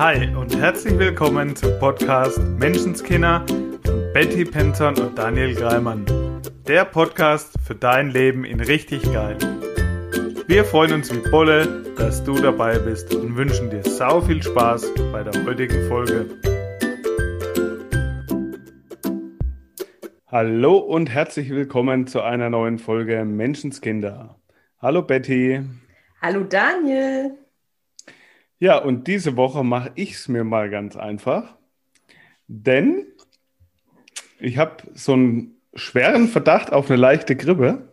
Hi und herzlich willkommen zum Podcast Menschenskinder von Betty Penton und Daniel Greimann. Der Podcast für dein Leben in richtig geil. Wir freuen uns wie Bolle, dass du dabei bist und wünschen dir sau viel Spaß bei der heutigen Folge. Hallo und herzlich willkommen zu einer neuen Folge Menschenskinder. Hallo Betty. Hallo Daniel. Ja, und diese Woche mache ich es mir mal ganz einfach, denn ich habe so einen schweren Verdacht auf eine leichte Grippe.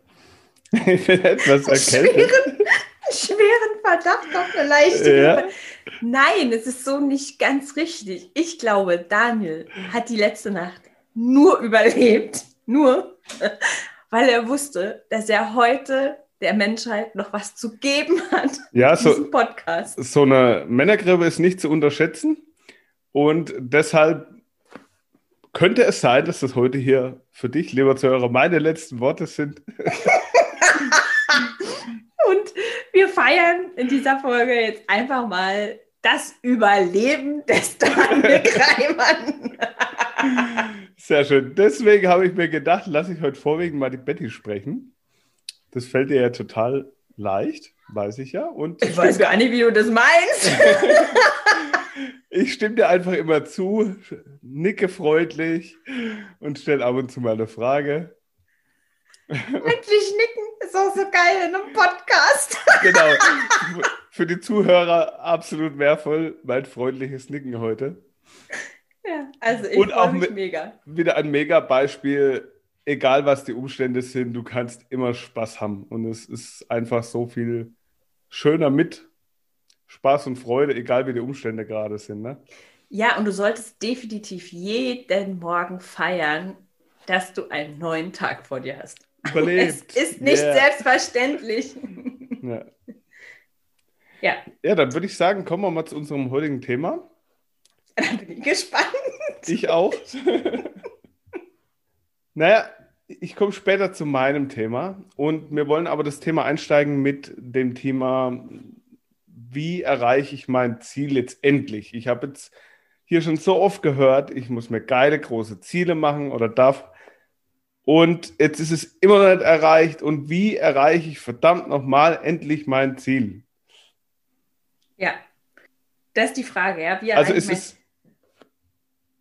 Ich bin etwas erkältet. Schweren, schweren Verdacht auf eine leichte ja. Grippe. Nein, es ist so nicht ganz richtig. Ich glaube, Daniel hat die letzte Nacht nur überlebt. Nur, weil er wusste, dass er heute der Menschheit noch was zu geben hat. Ja, so, Podcast. so eine Männergrippe ist nicht zu unterschätzen. Und deshalb könnte es sein, dass das heute hier für dich, lieber Zuhörer, meine letzten Worte sind. Und wir feiern in dieser Folge jetzt einfach mal das Überleben des Daniel Kreimann. Sehr schön. Deswegen habe ich mir gedacht, lasse ich heute vorwiegend mal die Betty sprechen. Das fällt dir ja total leicht, weiß ich ja. Und ich weiß gar nicht, wie du das meinst. ich stimme dir einfach immer zu, nicke freundlich und stelle ab und zu mal eine Frage. Wirklich nicken ist auch so geil in einem Podcast. genau. Für die Zuhörer absolut wertvoll, mein freundliches Nicken heute. Ja, also ich freue mich mega. Wieder ein mega Beispiel egal was die Umstände sind, du kannst immer Spaß haben. Und es ist einfach so viel schöner mit Spaß und Freude, egal wie die Umstände gerade sind. Ne? Ja, und du solltest definitiv jeden Morgen feiern, dass du einen neuen Tag vor dir hast. Überlebt. Es ist nicht yeah. selbstverständlich. Ja. ja. Ja, dann würde ich sagen, kommen wir mal zu unserem heutigen Thema. Dann bin ich gespannt. Ich auch. naja, ich komme später zu meinem Thema und wir wollen aber das Thema einsteigen mit dem Thema, wie erreiche ich mein Ziel jetzt endlich? Ich habe jetzt hier schon so oft gehört, ich muss mir geile große Ziele machen oder darf. Und jetzt ist es immer noch nicht erreicht. Und wie erreiche ich verdammt nochmal endlich mein Ziel? Ja, das ist die Frage. Ja? Wie also ist es,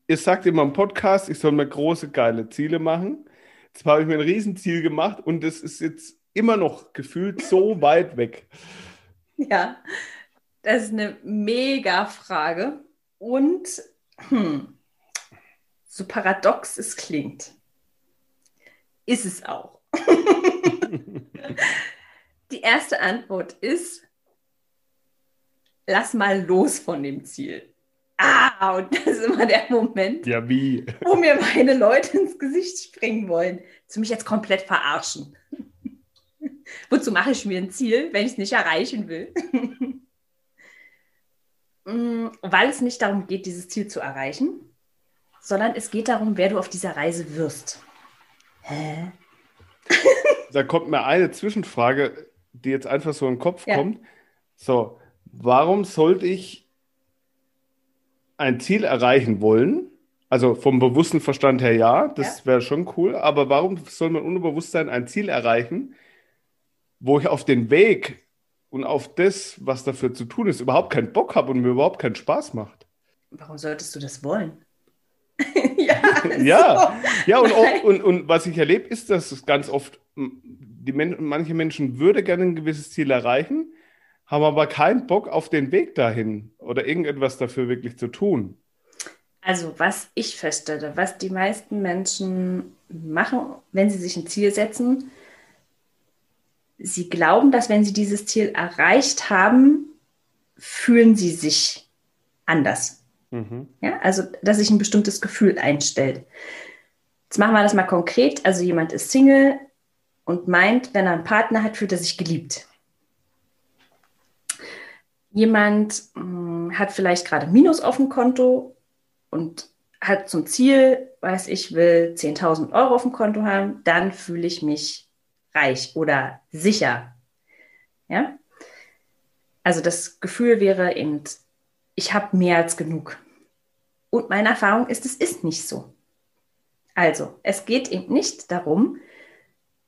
ihr sagt immer im Podcast, ich soll mir große, geile Ziele machen. Jetzt habe ich mir ein Riesenziel gemacht und es ist jetzt immer noch gefühlt so weit weg. Ja, das ist eine mega Frage. Und hm, so paradox es klingt, ist es auch. Die erste Antwort ist, lass mal los von dem Ziel. Ah, und das ist immer der Moment, ja, wie? wo mir meine Leute ins Gesicht springen wollen. Zu mich jetzt komplett verarschen. Wozu mache ich mir ein Ziel, wenn ich es nicht erreichen will? Mm, weil es nicht darum geht, dieses Ziel zu erreichen, sondern es geht darum, wer du auf dieser Reise wirst. Hä? Da kommt mir eine Zwischenfrage, die jetzt einfach so in den Kopf ja. kommt. So, warum sollte ich ein Ziel erreichen wollen, also vom bewussten Verstand her ja, das ja. wäre schon cool, aber warum soll man Unterbewusstsein ein Ziel erreichen, wo ich auf den Weg und auf das, was dafür zu tun ist, überhaupt keinen Bock habe und mir überhaupt keinen Spaß macht? Warum solltest du das wollen? ja, ja, so. ja und, und, und, was ich erlebe, ist, dass es ganz oft, die Men manche Menschen würde gerne ein gewisses Ziel erreichen, haben aber keinen Bock auf den Weg dahin oder irgendetwas dafür wirklich zu tun. Also was ich feststelle, was die meisten Menschen machen, wenn sie sich ein Ziel setzen, sie glauben, dass wenn sie dieses Ziel erreicht haben, fühlen sie sich anders. Mhm. Ja, also dass sich ein bestimmtes Gefühl einstellt. Jetzt machen wir das mal konkret. Also jemand ist Single und meint, wenn er einen Partner hat, fühlt er sich geliebt. Jemand mh, hm, hat vielleicht gerade Minus auf dem Konto und hat zum Ziel, weiß ich, will 10.000 Euro auf dem Konto haben, dann fühle ich mich reich oder sicher. Ja? Also das Gefühl wäre eben ich habe mehr als genug. Und meine Erfahrung ist, es ist nicht so. Also, es geht eben nicht darum,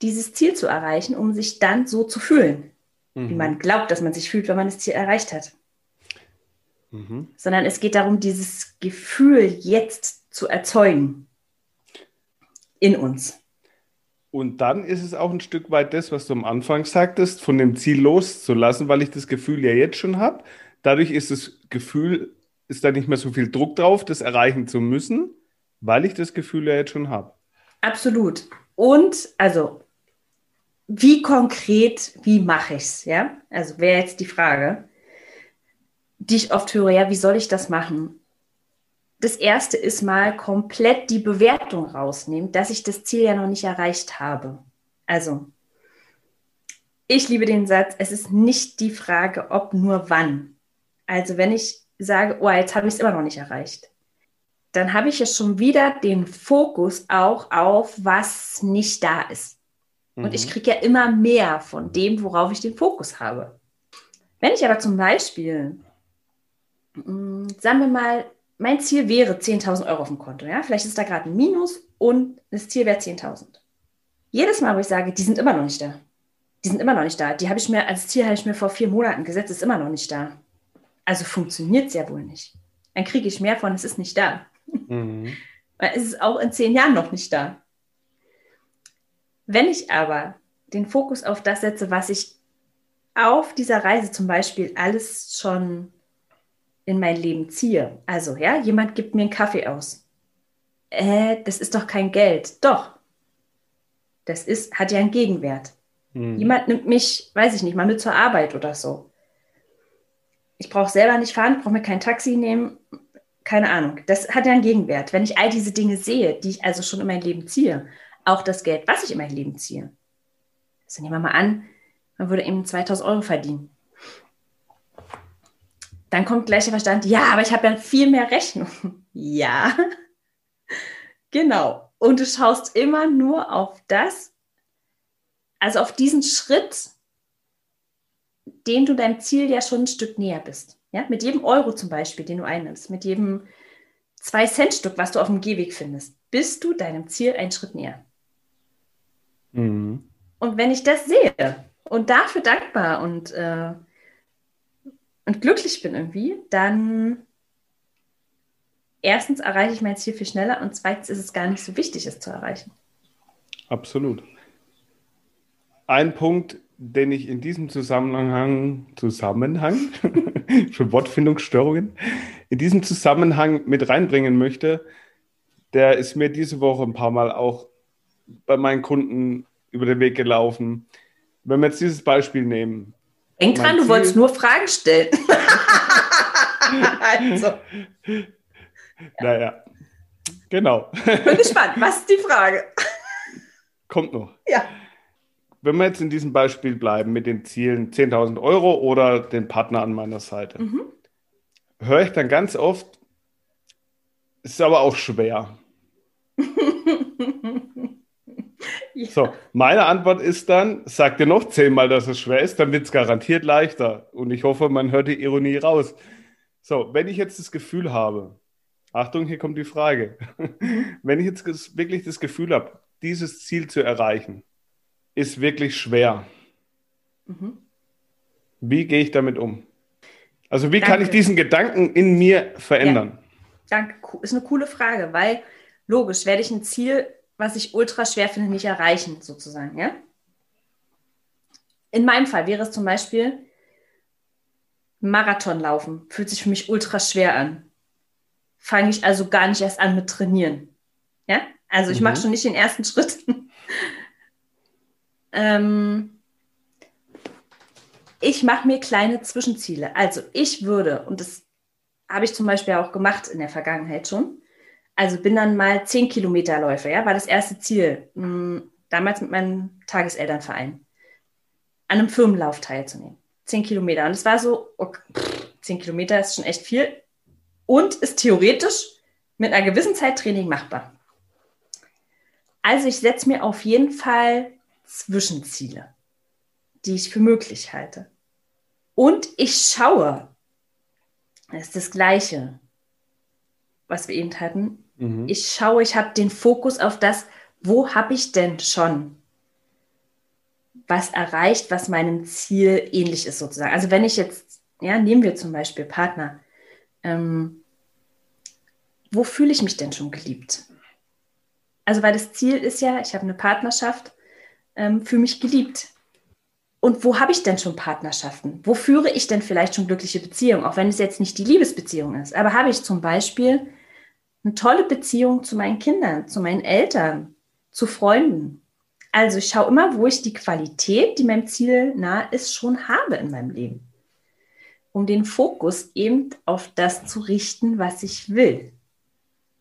dieses Ziel zu erreichen, um sich dann so zu fühlen, mhm. wie man glaubt, dass man sich fühlt, wenn man das Ziel erreicht hat. Mhm. Sondern es geht darum, dieses Gefühl jetzt zu erzeugen in uns. Und dann ist es auch ein Stück weit das, was du am Anfang sagtest, von dem Ziel loszulassen, weil ich das Gefühl ja jetzt schon habe. Dadurch ist das Gefühl, ist da nicht mehr so viel Druck drauf, das erreichen zu müssen, weil ich das Gefühl ja jetzt schon habe. Absolut. Und also, wie konkret, wie mache ich es? Ja, also wäre jetzt die Frage, die ich oft höre, ja, wie soll ich das machen? Das erste ist mal komplett die Bewertung rausnehmen, dass ich das Ziel ja noch nicht erreicht habe. Also, ich liebe den Satz, es ist nicht die Frage, ob nur wann. Also, wenn ich sage, oh, jetzt habe ich es immer noch nicht erreicht, dann habe ich ja schon wieder den Fokus auch auf, was nicht da ist. Mhm. Und ich mhm. kriege ja immer mehr von dem, worauf ich den Fokus habe. Wenn ich aber zum Beispiel, mm, sagen wir mal, mein Ziel wäre 10.000 Euro auf dem Konto. Ja? Vielleicht ist da gerade ein Minus und das Ziel wäre 10.000. Jedes Mal, wo ich sage, die sind immer noch nicht da. Die sind immer noch nicht da. Die habe ich mir, als Ziel habe ich mir vor vier Monaten gesetzt, ist immer noch nicht da. Also funktioniert es ja wohl nicht. Dann kriege ich mehr von, es ist nicht da. Mhm. Weil es ist auch in zehn Jahren noch nicht da. Wenn ich aber den Fokus auf das setze, was ich auf dieser Reise zum Beispiel alles schon in mein Leben ziehe. Also, ja, jemand gibt mir einen Kaffee aus. Äh, das ist doch kein Geld. Doch. Das ist, hat ja einen Gegenwert. Hm. Jemand nimmt mich, weiß ich nicht, mal mit zur Arbeit oder so. Ich brauche selber nicht fahren, brauche mir kein Taxi nehmen, keine Ahnung. Das hat ja einen Gegenwert. Wenn ich all diese Dinge sehe, die ich also schon in mein Leben ziehe, auch das Geld, was ich in mein Leben ziehe. Also nehmen wir mal an, man würde eben 2000 Euro verdienen dann kommt gleich der Verstand, ja, aber ich habe ja viel mehr Rechnung. ja, genau. Und du schaust immer nur auf das, also auf diesen Schritt, den du deinem Ziel ja schon ein Stück näher bist. Ja, mit jedem Euro zum Beispiel, den du einnimmst, mit jedem 2-Cent-Stück, was du auf dem Gehweg findest, bist du deinem Ziel einen Schritt näher. Mhm. Und wenn ich das sehe und dafür dankbar und äh, und glücklich bin irgendwie, dann erstens erreiche ich mein Ziel viel schneller und zweitens ist es gar nicht so wichtig, es zu erreichen. Absolut. Ein Punkt, den ich in diesem Zusammenhang, Zusammenhang, für Wortfindungsstörungen, in diesem Zusammenhang mit reinbringen möchte, der ist mir diese Woche ein paar Mal auch bei meinen Kunden über den Weg gelaufen. Wenn wir jetzt dieses Beispiel nehmen, Denk dran, du wolltest nur Fragen stellen. also. Naja, genau. Bin gespannt. Was ist die Frage? Kommt noch. Ja. Wenn wir jetzt in diesem Beispiel bleiben mit den Zielen 10.000 Euro oder den Partner an meiner Seite, mhm. höre ich dann ganz oft, ist aber auch schwer. Ja. So, meine Antwort ist dann, sag dir noch zehnmal, dass es schwer ist, dann wird es garantiert leichter. Und ich hoffe, man hört die Ironie raus. So, wenn ich jetzt das Gefühl habe, Achtung, hier kommt die Frage. wenn ich jetzt wirklich das Gefühl habe, dieses Ziel zu erreichen, ist wirklich schwer. Mhm. Wie gehe ich damit um? Also wie Danke. kann ich diesen Gedanken in mir verändern? Ja. Danke, ist eine coole Frage, weil logisch werde ich ein Ziel was ich ultra schwer finde, nicht erreichen, sozusagen. Ja? In meinem Fall wäre es zum Beispiel Marathon laufen. Fühlt sich für mich ultra schwer an. Fange ich also gar nicht erst an mit Trainieren. Ja? Also ich mhm. mache schon nicht den ersten Schritt. ähm, ich mache mir kleine Zwischenziele. Also ich würde, und das habe ich zum Beispiel auch gemacht in der Vergangenheit schon, also bin dann mal zehn Kilometer Läufe, ja, war das erste Ziel. Hm, damals mit meinem Tageselternverein an einem Firmenlauf teilzunehmen. Zehn Kilometer. Und es war so, okay, pff, zehn Kilometer ist schon echt viel und ist theoretisch mit einer gewissen Zeit Training machbar. Also ich setze mir auf jeden Fall Zwischenziele, die ich für möglich halte. Und ich schaue, Das ist das Gleiche, was wir eben hatten. Mhm. Ich schaue, ich habe den Fokus auf das, wo habe ich denn schon was erreicht, was meinem Ziel ähnlich ist sozusagen. Also wenn ich jetzt, ja, nehmen wir zum Beispiel Partner, ähm, wo fühle ich mich denn schon geliebt? Also weil das Ziel ist ja, ich habe eine Partnerschaft, ähm, fühle mich geliebt. Und wo habe ich denn schon Partnerschaften? Wo führe ich denn vielleicht schon glückliche Beziehungen? Auch wenn es jetzt nicht die Liebesbeziehung ist. Aber habe ich zum Beispiel eine tolle Beziehung zu meinen Kindern, zu meinen Eltern, zu Freunden? Also ich schaue immer, wo ich die Qualität, die meinem Ziel nahe ist, schon habe in meinem Leben. Um den Fokus eben auf das zu richten, was ich will.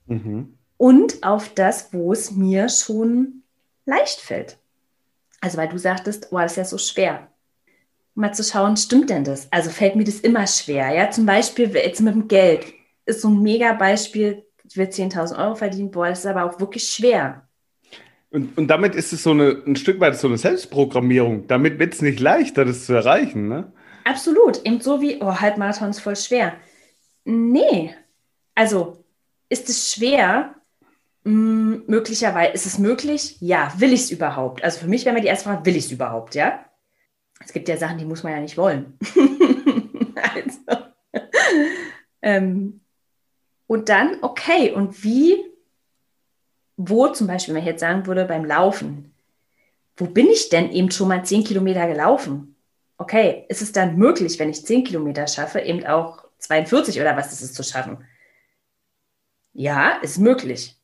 Mhm. Und auf das, wo es mir schon leicht fällt. Also weil du sagtest, oh, das ist ja so schwer. Mal zu schauen, stimmt denn das? Also fällt mir das immer schwer. Ja, zum Beispiel jetzt mit dem Geld ist so ein mega Beispiel, ich will 10.000 Euro verdienen, boah, das ist aber auch wirklich schwer. Und, und damit ist es so eine, ein Stück weit so eine Selbstprogrammierung. Damit wird es nicht leichter, das zu erreichen, ne? Absolut. Eben so wie, oh, Halbmarathon ist voll schwer. Nee. Also, ist es schwer, hm, möglicherweise ist es möglich? Ja. Will ich es überhaupt? Also für mich wäre mir die erste Frage, will ich es überhaupt, ja? Es gibt ja Sachen, die muss man ja nicht wollen. also, ähm, und dann, okay, und wie, wo zum Beispiel, wenn ich jetzt sagen würde, beim Laufen, wo bin ich denn eben schon mal zehn Kilometer gelaufen? Okay, ist es dann möglich, wenn ich zehn Kilometer schaffe, eben auch 42 oder was ist es zu schaffen? Ja, ist möglich.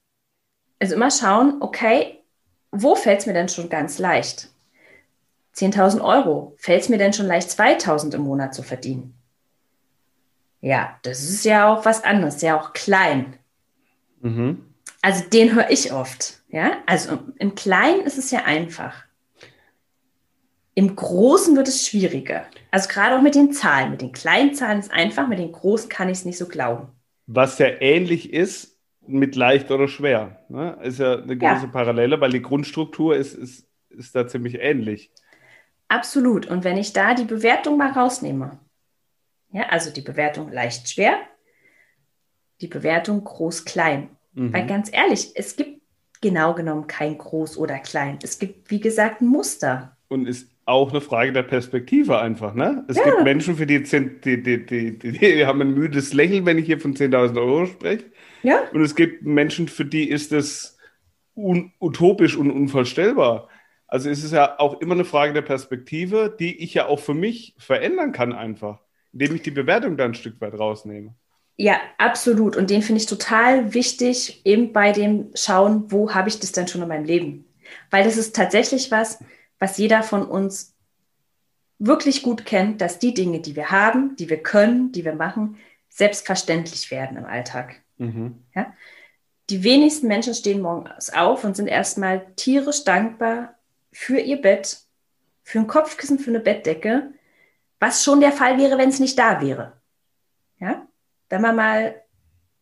Also immer schauen, okay, wo fällt es mir denn schon ganz leicht? 10.000 Euro. Fällt es mir denn schon leicht, 2.000 im Monat zu verdienen? Ja, das ist ja auch was anderes, ja auch klein. Mhm. Also den höre ich oft. Ja, also im Kleinen ist es ja einfach. Im Großen wird es schwieriger. Also gerade auch mit den Zahlen. Mit den kleinen Zahlen ist es einfach, mit den großen kann ich es nicht so glauben. Was ja ähnlich ist, mit leicht oder schwer. Ne? Ist ja eine gewisse ja. Parallele, weil die Grundstruktur ist, ist, ist da ziemlich ähnlich. Absolut. Und wenn ich da die Bewertung mal rausnehme, ja, also die Bewertung leicht schwer, die Bewertung groß klein. Mhm. Weil ganz ehrlich, es gibt genau genommen kein groß oder klein. Es gibt, wie gesagt, ein Muster. Und ist auch eine Frage der Perspektive einfach, ne? Es ja. gibt Menschen, für die, die, die, die, die, haben ein müdes Lächeln, wenn ich hier von 10.000 Euro spreche. Ja. Und es gibt Menschen, für die ist das utopisch und unvorstellbar. Also es ist ja auch immer eine Frage der Perspektive, die ich ja auch für mich verändern kann einfach, indem ich die Bewertung da ein Stück weit rausnehme. Ja, absolut. Und den finde ich total wichtig, eben bei dem Schauen, wo habe ich das denn schon in meinem Leben? Weil das ist tatsächlich was, was jeder von uns wirklich gut kennt, dass die Dinge, die wir haben, die wir können, die wir machen, selbstverständlich werden im Alltag. Mhm. Ja? Die wenigsten Menschen stehen morgens auf und sind erstmal tierisch dankbar für ihr Bett, für ein Kopfkissen, für eine Bettdecke, was schon der Fall wäre, wenn es nicht da wäre. Ja? Wenn man mal,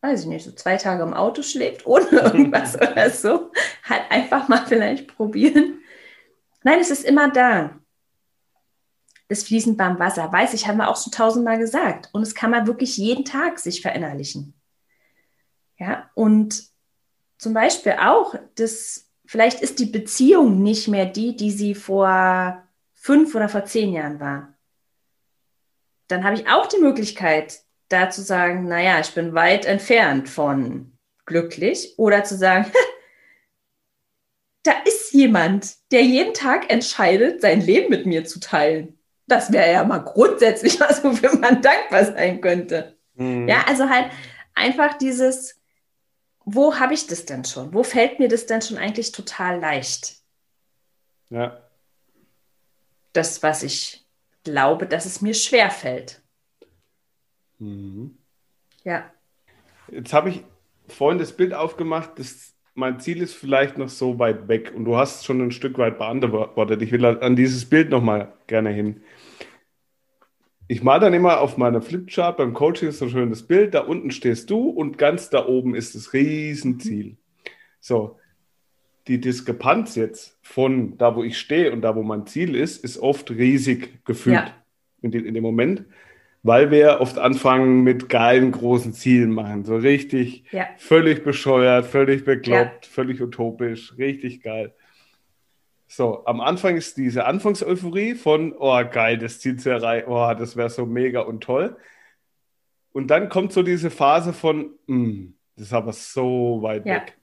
weiß ich nicht, so zwei Tage im Auto schläft, ohne irgendwas oder so, halt einfach mal vielleicht probieren. Nein, es ist immer da. Das fließend beim Wasser, weiß ich, haben wir auch schon tausendmal gesagt. Und es kann man wirklich jeden Tag sich verinnerlichen. Ja, und zum Beispiel auch, das, vielleicht ist die Beziehung nicht mehr die, die sie vor fünf oder vor zehn Jahren war. Dann habe ich auch die Möglichkeit, da zu sagen, naja, ich bin weit entfernt von glücklich oder zu sagen, da ist jemand, der jeden Tag entscheidet, sein Leben mit mir zu teilen. Das wäre ja mal grundsätzlich was, wofür man dankbar sein könnte. Mhm. Ja, also halt einfach dieses, wo habe ich das denn schon? Wo fällt mir das denn schon eigentlich total leicht? Ja. Das, was ich glaube, dass es mir schwer fällt. Mhm. Ja. Jetzt habe ich vorhin das Bild aufgemacht, das, mein Ziel ist vielleicht noch so weit weg und du hast es schon ein Stück weit beantwortet. Ich will an dieses Bild nochmal gerne hin ich mal dann immer auf meiner Flipchart beim Coaching so ein schönes Bild, da unten stehst du und ganz da oben ist das Riesenziel. So, die Diskrepanz jetzt von da, wo ich stehe und da, wo mein Ziel ist, ist oft riesig gefühlt ja. in, in, dem Moment. weil wir oft anfangen mit geilen großen Zielen machen. So richtig Ja. völlig bescheuert, völlig bekloppt, Ja. völlig utopisch, richtig geil. So, am Anfang ist diese Anfangseuphorie von, oh geil, das Ziel zu erreichen, oh, das wäre so mega und toll. Und dann kommt so diese Phase von, "Mm, das ist aber so weit weg.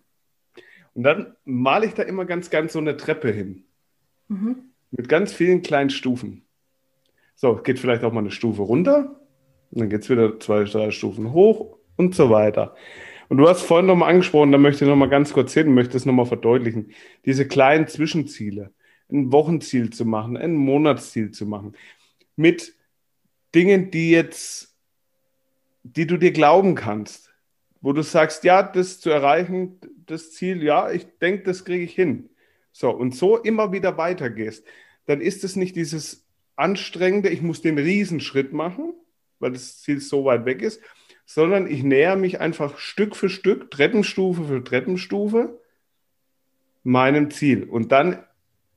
Und dann male ich da immer ganz, ganz so eine Treppe hin. Mhm. Mit ganz vielen kleinen Stufen. So, geht vielleicht auch mal eine Stufe runter. Und dann geht es wieder zwei, drei Stufen hoch und so weiter. Und du hast vorhin nochmal angesprochen, da möchte ich nochmal ganz kurz hin, möchte es nochmal verdeutlichen. Diese kleinen Zwischenziele. Ein Wochenziel zu machen, ein Monatsziel zu machen. Mit Dingen, die jetzt, die du dir glauben kannst. Wo du sagst, ja, das zu erreichen, das Ziel, ja, ich denke, das kriege ich hin. So, und so immer wieder weitergehst, dann ist es nicht dieses anstrengende, ich muss den Riesenschritt machen, weil das Ziel so weit weg ist, sondern ich näher mich einfach Stück für Stück, Treppenstufe für Treppenstufe, meinem Ziel. Und dann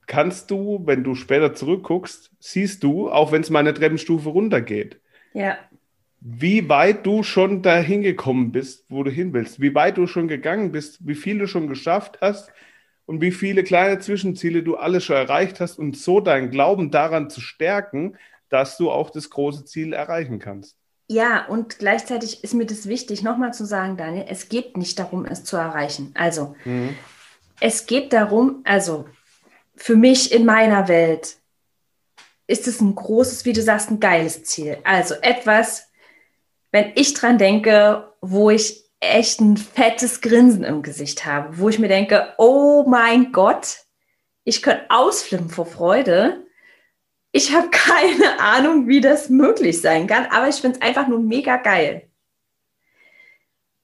kannst du, wenn du später zurückguckst, siehst du, auch wenn es mal eine Treppenstufe runtergeht, Ja. Wie weit du schon dahin gekommen bist, wo du hin willst, wie weit du schon gegangen bist, wie viel du schon geschafft hast und wie viele kleine Zwischenziele du alles schon erreicht hast und so deinen Glauben daran zu stärken, dass du auch das große Ziel erreichen kannst. Ja, und gleichzeitig ist mir das wichtig, nochmal zu sagen, Daniel, es geht nicht darum, es zu erreichen. Also, es geht darum, also für mich in meiner Welt ist es ein großes, wie du sagst, ein geiles Ziel. Also etwas, wenn ich dran denke, wo ich echt ein fettes Grinsen im Gesicht habe, wo ich mir denke, oh mein Gott, ich könnte ausflippen vor Freude. Ich habe keine Ahnung, wie das möglich sein kann, aber ich finde es einfach nur mega geil.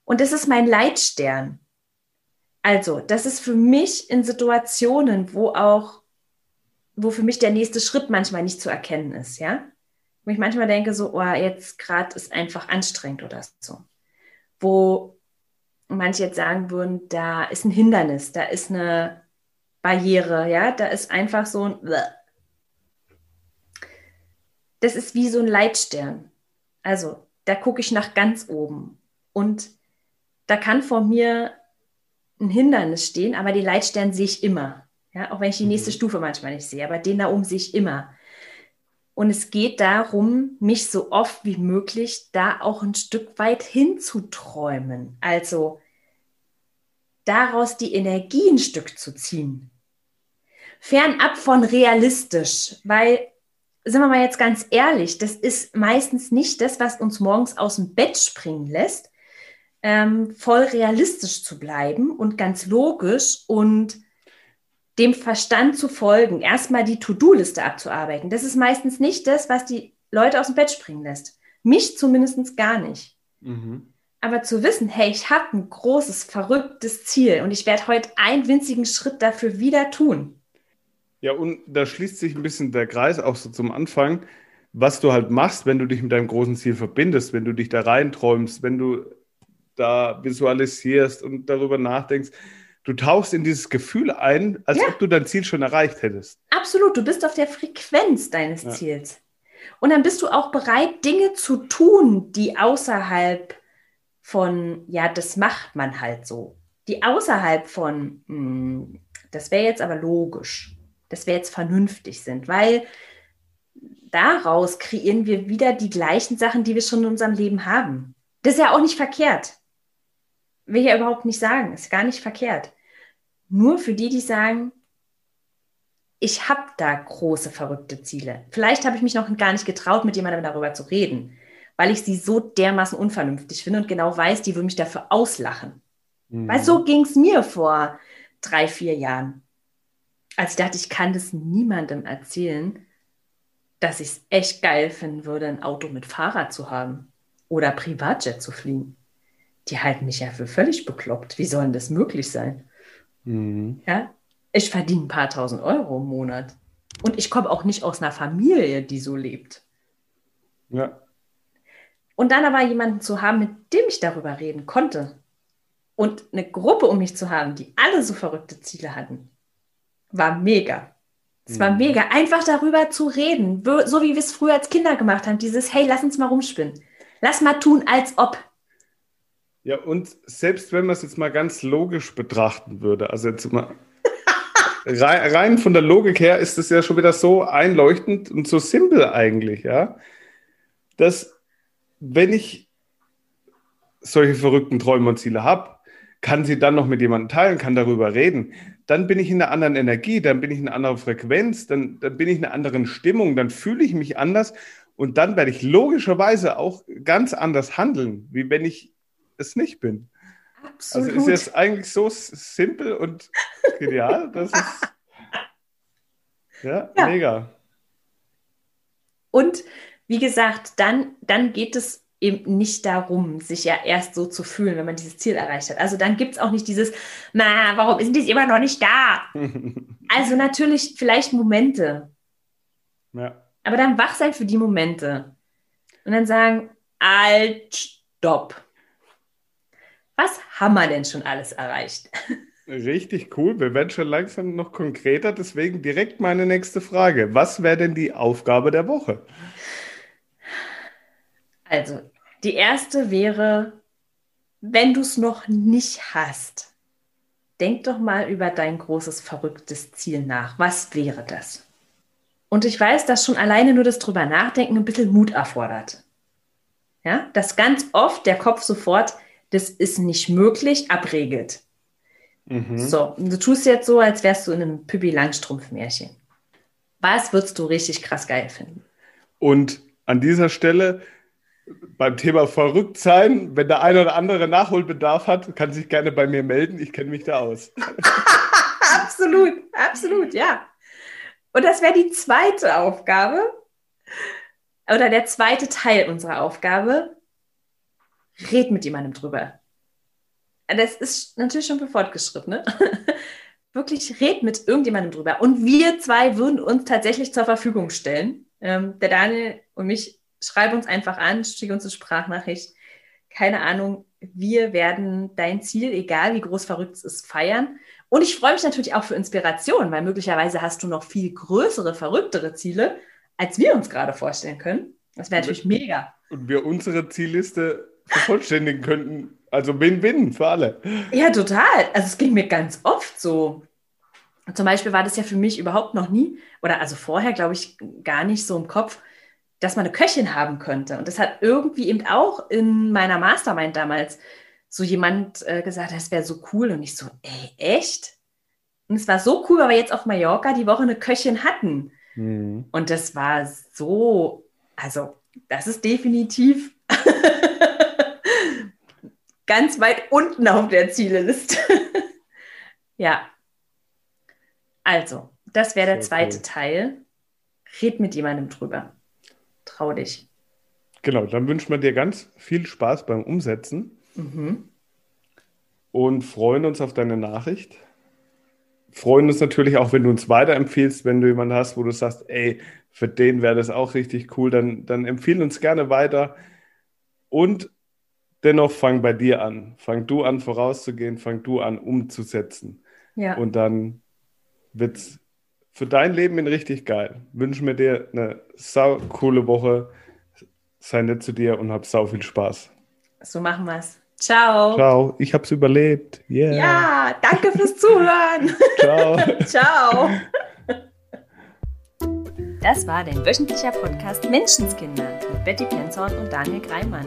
Und das ist mein Leitstern. Also, das ist für mich in Situationen, wo auch, wo für mich der nächste Schritt manchmal nicht zu erkennen ist, ja. Wo ich manchmal denke, so, oh, jetzt gerade ist einfach anstrengend oder so. Wo manche jetzt sagen würden, da ist ein Hindernis, da ist eine Barriere, ja, da ist einfach so ein. Das ist wie so ein Leitstern. Also, da gucke ich nach ganz oben. Und da kann vor mir ein Hindernis stehen, aber den Leitstern sehe ich immer. Ja, auch wenn ich die nächste Mhm. Stufe manchmal nicht sehe, aber den da oben sehe ich immer. Und es geht darum, mich so oft wie möglich da auch ein Stück weit hinzuträumen. Also daraus die Energie ein Stück zu ziehen. Fernab von realistisch, weil, sind wir mal jetzt ganz ehrlich, das ist meistens nicht das, was uns morgens aus dem Bett springen lässt, ähm, voll realistisch zu bleiben und ganz logisch und dem Verstand zu folgen, erstmal die To-Do-Liste abzuarbeiten. Das ist meistens nicht das, was die Leute aus dem Bett springen lässt. Mich zumindest gar nicht. Mhm. Aber zu wissen, hey, ich habe ein großes, verrücktes Ziel und ich werde heute einen winzigen Schritt dafür wieder tun. Ja, und da schließt sich ein bisschen der Kreis auch so zum Anfang, was du halt machst, wenn du dich mit deinem großen Ziel verbindest, wenn du dich da reinträumst, wenn du da visualisierst und darüber nachdenkst. Du tauchst in dieses Gefühl ein, als Ja. ob du dein Ziel schon erreicht hättest. Absolut, du bist auf der Frequenz deines Ja. Ziels. Und dann bist du auch bereit, Dinge zu tun, die außerhalb von, ja, das macht man halt so. Die außerhalb von, hm, das wäre jetzt aber logisch, das wäre jetzt vernünftig sind, weil daraus kreieren wir wieder die gleichen Sachen, die wir schon in unserem Leben haben. Das ist ja auch nicht verkehrt. Will ich ja überhaupt nicht sagen, ist gar nicht verkehrt. Nur für die, die sagen, ich habe da große, verrückte Ziele. Vielleicht habe ich mich noch gar nicht getraut, mit jemandem darüber zu reden, weil ich sie so dermaßen unvernünftig finde und genau weiß, die würde mich dafür auslachen. Mhm. Weil so ging es mir vor drei, vier Jahren. Als ich dachte, ich kann das niemandem erzählen, dass ich es echt geil finden würde, ein Auto mit Fahrrad zu haben oder Privatjet zu fliegen. Die halten mich ja für völlig bekloppt. Wie soll denn das möglich sein? Mhm. Ja, ich verdiene ein paar tausend Euro im Monat. Und ich komme auch nicht aus einer Familie, die so lebt. Ja. Und dann aber jemanden zu haben, mit dem ich darüber reden konnte. Und eine Gruppe um mich zu haben, die alle so verrückte Ziele hatten, war mega. Es war mhm. mega, einfach darüber zu reden, so wie wir es früher als Kinder gemacht haben. Dieses, hey, lass uns mal rumspinnen. Lass mal tun, als ob. Ja, und selbst wenn man es jetzt mal ganz logisch betrachten würde, also jetzt mal rein von der Logik her ist es ja schon wieder so einleuchtend und so simpel eigentlich, ja, dass wenn ich solche verrückten Träume und Ziele habe, kann sie dann noch mit jemandem teilen, kann darüber reden, dann bin ich in einer anderen Energie, dann bin ich in einer anderen Frequenz, dann, dann bin ich in einer anderen Stimmung, dann fühle ich mich anders und dann werde ich logischerweise auch ganz anders handeln, wie wenn ich es nicht bin. Absolut. Also ist jetzt eigentlich so simpel und genial, das ist ja, ja, mega. Und wie gesagt, dann, dann geht es eben nicht darum, sich ja erst so zu fühlen, wenn man dieses Ziel erreicht hat. Also dann gibt es auch nicht dieses, na, warum sind die immer noch nicht da? also natürlich vielleicht Momente. Ja. Aber dann wach sein für die Momente. Und dann sagen, alt, stopp. Was haben wir denn schon alles erreicht? Richtig cool. Wir werden schon langsam noch konkreter. Deswegen direkt meine nächste Frage. Was wäre denn die Aufgabe der Woche? Also, die erste wäre, wenn du es noch nicht hast, denk doch mal über dein großes, verrücktes Ziel nach. Was wäre das? Und ich weiß, dass schon alleine nur das drüber nachdenken ein bisschen Mut erfordert. Ja, dass ganz oft der Kopf sofort, das ist nicht möglich, abregelt. Mhm. So, du tust jetzt so, als wärst du in einem Püppi Langstrumpf-Märchen. Was würdest du richtig krass geil finden? Und an dieser Stelle beim Thema verrückt sein, wenn der eine oder andere Nachholbedarf hat, kann sich gerne bei mir melden. Ich kenne mich da aus. absolut, absolut, ja. Und das wäre die zweite Aufgabe oder der zweite Teil unserer Aufgabe. Red mit jemandem drüber. Das ist natürlich schon für Fortgeschrittene. Wirklich red mit irgendjemandem drüber. Und wir zwei würden uns tatsächlich zur Verfügung stellen. Ähm, der Daniel und mich schreib uns einfach an, schick uns eine Sprachnachricht. Keine Ahnung, wir werden dein Ziel, egal wie groß verrückt es ist, feiern. Und ich freue mich natürlich auch für Inspiration, weil möglicherweise hast du noch viel größere, verrücktere Ziele, als wir uns gerade vorstellen können. Das wäre natürlich mega. Und wir unsere Zielliste vervollständigen könnten. Also Win-Win für alle. Ja, total. Also es ging mir ganz oft so. Zum Beispiel war das ja für mich überhaupt noch nie, oder also vorher, glaube ich, gar nicht so im Kopf, dass man eine Köchin haben könnte. Und das hat irgendwie eben auch in meiner Mastermind damals so jemand äh, gesagt, das wäre so cool. Und ich so, ey, echt? Und es war so cool, weil wir jetzt auf Mallorca die Woche eine Köchin hatten. Mhm. Und das war so, also das ist definitiv ganz weit unten auf der Zieleliste. ja. Also, das wäre der zweite cool. Teil. Red mit jemandem drüber trau dich. Genau, dann wünschen wir dir ganz viel Spaß beim Umsetzen mhm. und freuen uns auf deine Nachricht. Freuen uns natürlich auch, wenn du uns weiterempfiehlst, wenn du jemanden hast, wo du sagst, ey, für den wäre das auch richtig cool, dann, dann empfehle uns gerne weiter. Und dennoch fang bei dir an. Fang du an, vorauszugehen, fang du an, umzusetzen. Ja. Und dann wird es für dein Leben richtig geil. Wünschen wir dir eine sau coole Woche. Sei nett zu dir und hab sau viel Spaß. So machen wir's. Ciao. Ciao. Ich hab's überlebt. Yeah. Ja, danke fürs Zuhören. Ciao. Ciao. Das war dein wöchentlicher Podcast Menschenskinder mit Betty Penzorn und Daniel Greimann.